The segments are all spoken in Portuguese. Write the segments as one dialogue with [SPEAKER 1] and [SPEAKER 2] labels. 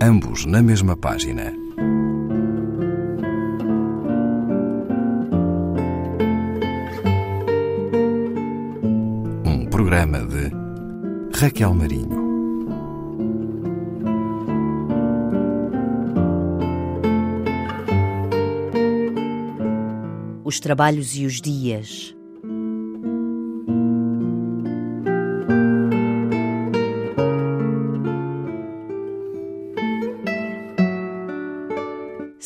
[SPEAKER 1] ambos na mesma página. Um programa de Raquel Marinho.
[SPEAKER 2] Os trabalhos e os dias.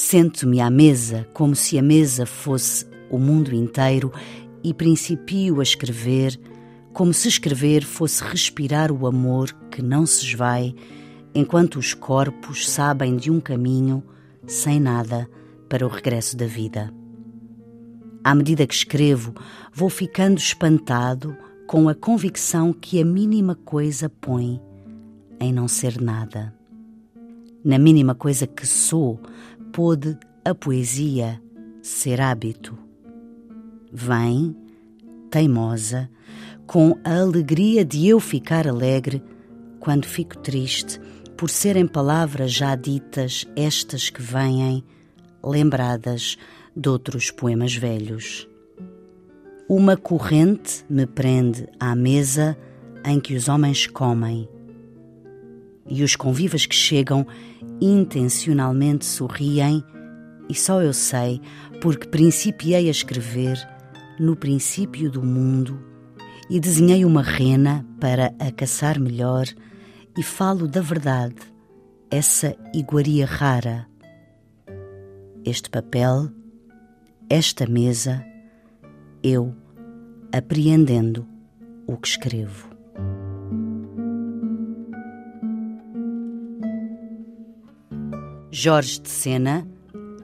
[SPEAKER 2] Sento-me à mesa como se a mesa fosse o mundo inteiro e principio a escrever como se escrever fosse respirar o amor que não se esvai enquanto os corpos sabem de um caminho sem nada para o regresso da vida. À medida que escrevo, vou ficando espantado com a convicção que a mínima coisa põe em não ser nada. Na mínima coisa que sou, pôde a poesia ser hábito. Vem, teimosa, com a alegria de eu ficar alegre quando fico triste por serem palavras já ditas estas que vêm, lembradas de outros poemas velhos. Uma corrente me prende à mesa em que os homens comem, e os convivas que chegam intencionalmente sorriem, e só eu sei porque principiei a escrever no princípio do mundo e desenhei uma rena para a caçar melhor e falo da verdade, essa iguaria rara. Este papel, esta mesa, eu apreendendo o que escrevo. Jorge de Sena,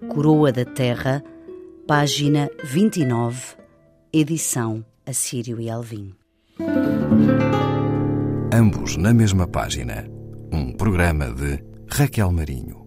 [SPEAKER 2] Coroa da Terra, página 29, edição Assírio e Alvim.
[SPEAKER 1] Ambos na mesma página. Um programa de Raquel Marinho.